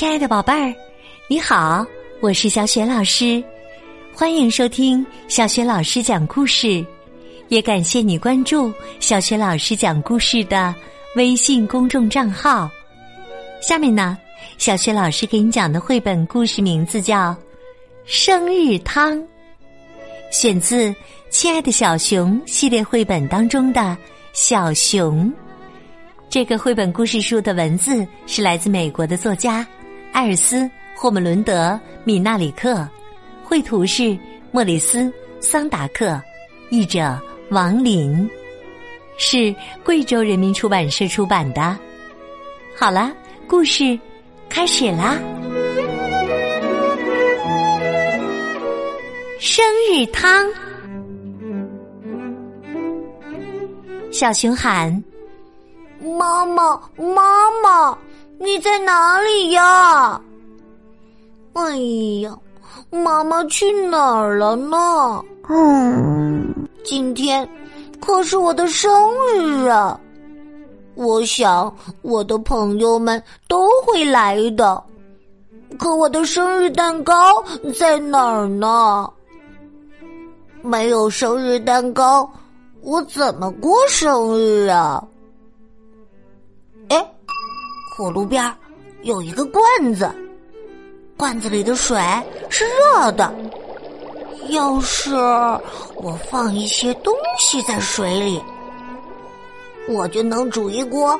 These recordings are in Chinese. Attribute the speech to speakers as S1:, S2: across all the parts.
S1: 亲爱的宝贝儿，你好，我是小雪老师，欢迎收听小雪老师讲故事，也感谢你关注小雪老师讲故事的微信公众账号。下面呢，小雪老师给你讲的绘本故事名字叫《生日汤》，选自《亲爱的小熊》系列绘本当中的小熊。这个绘本故事书的文字是来自美国的作家艾尔斯·霍姆伦德·米纳里克，绘图是莫里斯·桑达克，译者王林，是贵州人民出版社出版的。好了，故事开始啦！生日汤，小熊喊。
S2: 妈妈，妈妈，你在哪里呀？哎呀，妈妈去哪儿了呢？嗯，今天可是我的生日啊！我想我的朋友们都会来的，可我的生日蛋糕在哪儿呢？没有生日蛋糕，我怎么过生日啊？火炉边有一个罐子，罐子里的水是热的。要是我放一些东西在水里，我就能煮一锅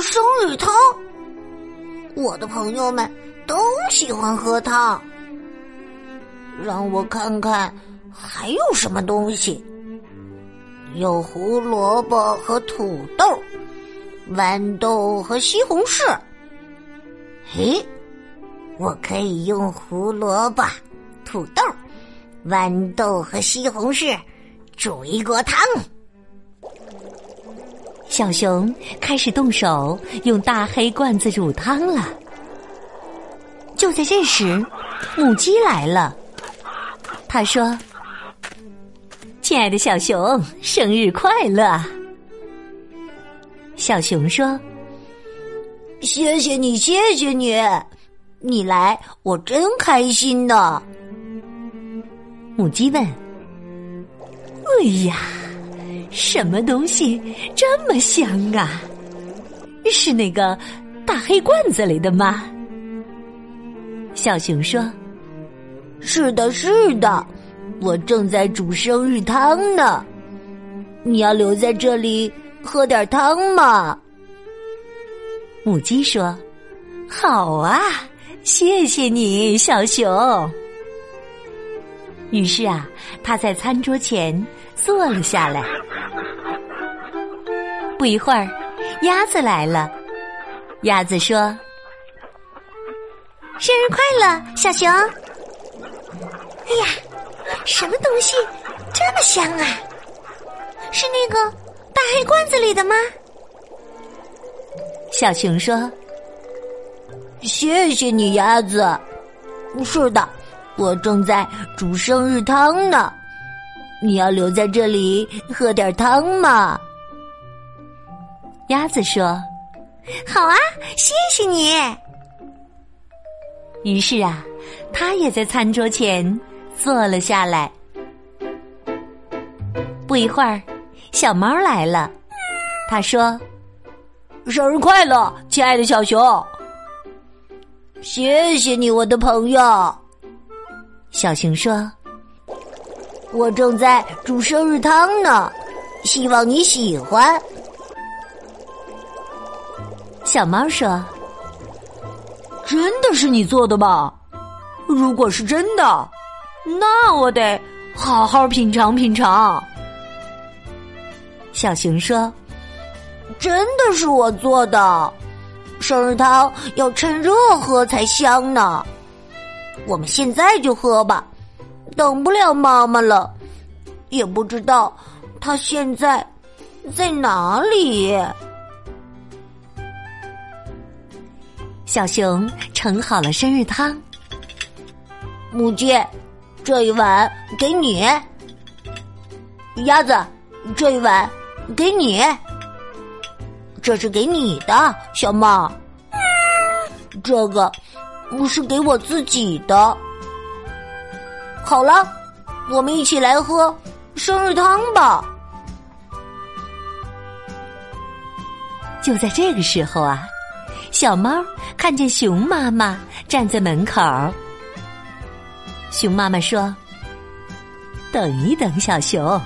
S2: 生日汤。我的朋友们都喜欢喝汤。让我看看还有什么东西，有胡萝卜和土豆。豌豆和西红柿，嘿，我可以用胡萝卜、土豆、豌豆和西红柿煮一锅汤。
S1: 小熊开始动手用大黑罐子煮汤了。就在这时，母鸡来了。他说：“亲爱的小熊，生日快乐！”小熊说：“
S2: 谢谢你，谢谢你，你来我真开心呢。”
S1: 母鸡问：“哎呀，什么东西这么香啊？是那个大黑罐子里的吗？”小熊说：“
S2: 是的，是的，我正在煮生日汤呢。你要留在这里。”喝点汤嘛，
S1: 母鸡说：“好啊，谢谢你，小熊。”于是啊，他在餐桌前坐了下来。不一会儿，鸭子来了。鸭子说：“
S3: 生日快乐，小熊！”哎呀，什么东西这么香啊？是那个。大黑罐子里的吗？
S1: 小熊说：“
S2: 谢谢你，鸭子。是的，我正在煮生日汤呢。你要留在这里喝点汤吗？”
S1: 鸭子说：“
S3: 好啊，谢谢你。”
S1: 于是啊，他也在餐桌前坐了下来。不一会儿。小猫来了，他说：“
S2: 生日快乐，亲爱的小熊！谢谢你，我的朋友。”
S1: 小熊说：“
S2: 我正在煮生日汤呢，希望你喜欢。”
S1: 小猫说：“
S2: 真的是你做的吗？如果是真的，那我得好好品尝品尝。”
S1: 小熊说：“
S2: 真的是我做的，生日汤要趁热喝才香呢。我们现在就喝吧，等不了妈妈了，也不知道她现在在哪里。”
S1: 小熊盛好了生日汤，
S2: 母鸡，这一碗给你；鸭子，这一碗。给你，这是给你的，小猫。这个不是给我自己的。好了，我们一起来喝生日汤吧。
S1: 就在这个时候啊，小猫看见熊妈妈站在门口。熊妈妈说：“等一等，小熊，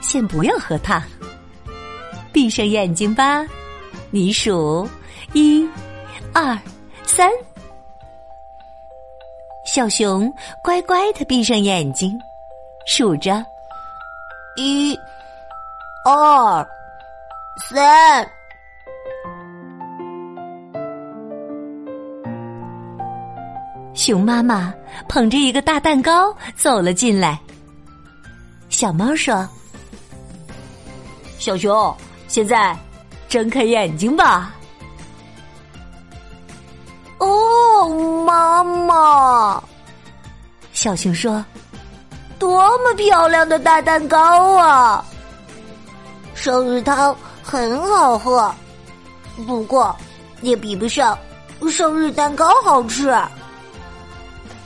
S1: 先不要喝汤，闭上眼睛吧。你数一、二、三。”小熊乖乖的闭上眼睛，数着
S2: 一、二、三。
S1: 熊妈妈捧着一个大蛋糕走了进来。小猫说：“
S2: 小熊，现在睁开眼睛吧。”哦，妈妈，
S1: 小熊说：“
S2: 多么漂亮的大蛋糕啊！生日汤很好喝，不过也比不上生日蛋糕好吃。”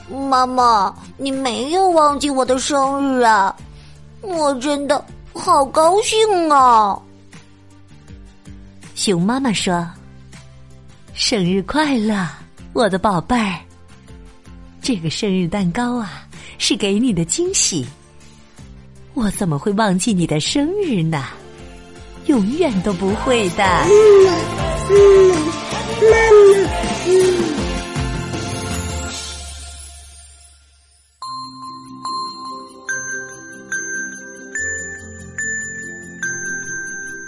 S2: 妈妈，你没有忘记我的生日啊！我真的好高兴啊！
S1: 熊妈妈说：“生日快乐，我的宝贝儿！这个生日蛋糕啊，是给你的惊喜。我怎么会忘记你的生日呢？永远都不会的。”，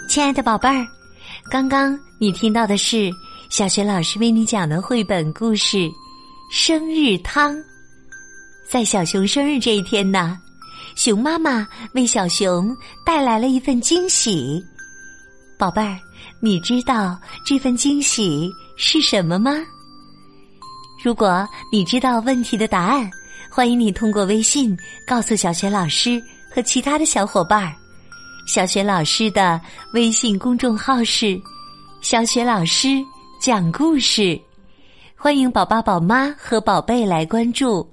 S1: 亲爱的宝贝儿，刚刚你听到的是小学老师为你讲的绘本故事《生日汤》。在小熊生日这一天呢，熊妈妈为小熊带来了一份惊喜。宝贝儿，你知道这份惊喜是什么吗？如果你知道问题的答案，欢迎你通过微信告诉小学老师和其他的小伙伴儿。小雪老师的微信公众号是“小雪老师讲故事”，欢迎宝宝、宝妈和宝贝来关注。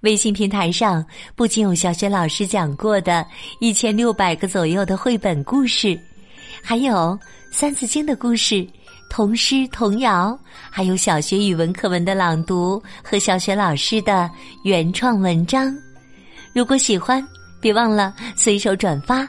S1: 微信平台上不仅有小雪老师讲过的一千六百个左右的绘本故事，还有《三字经》的故事、童诗童谣，还有小学语文课文的朗读和小雪老师的原创文章。如果喜欢，别忘了随手转发。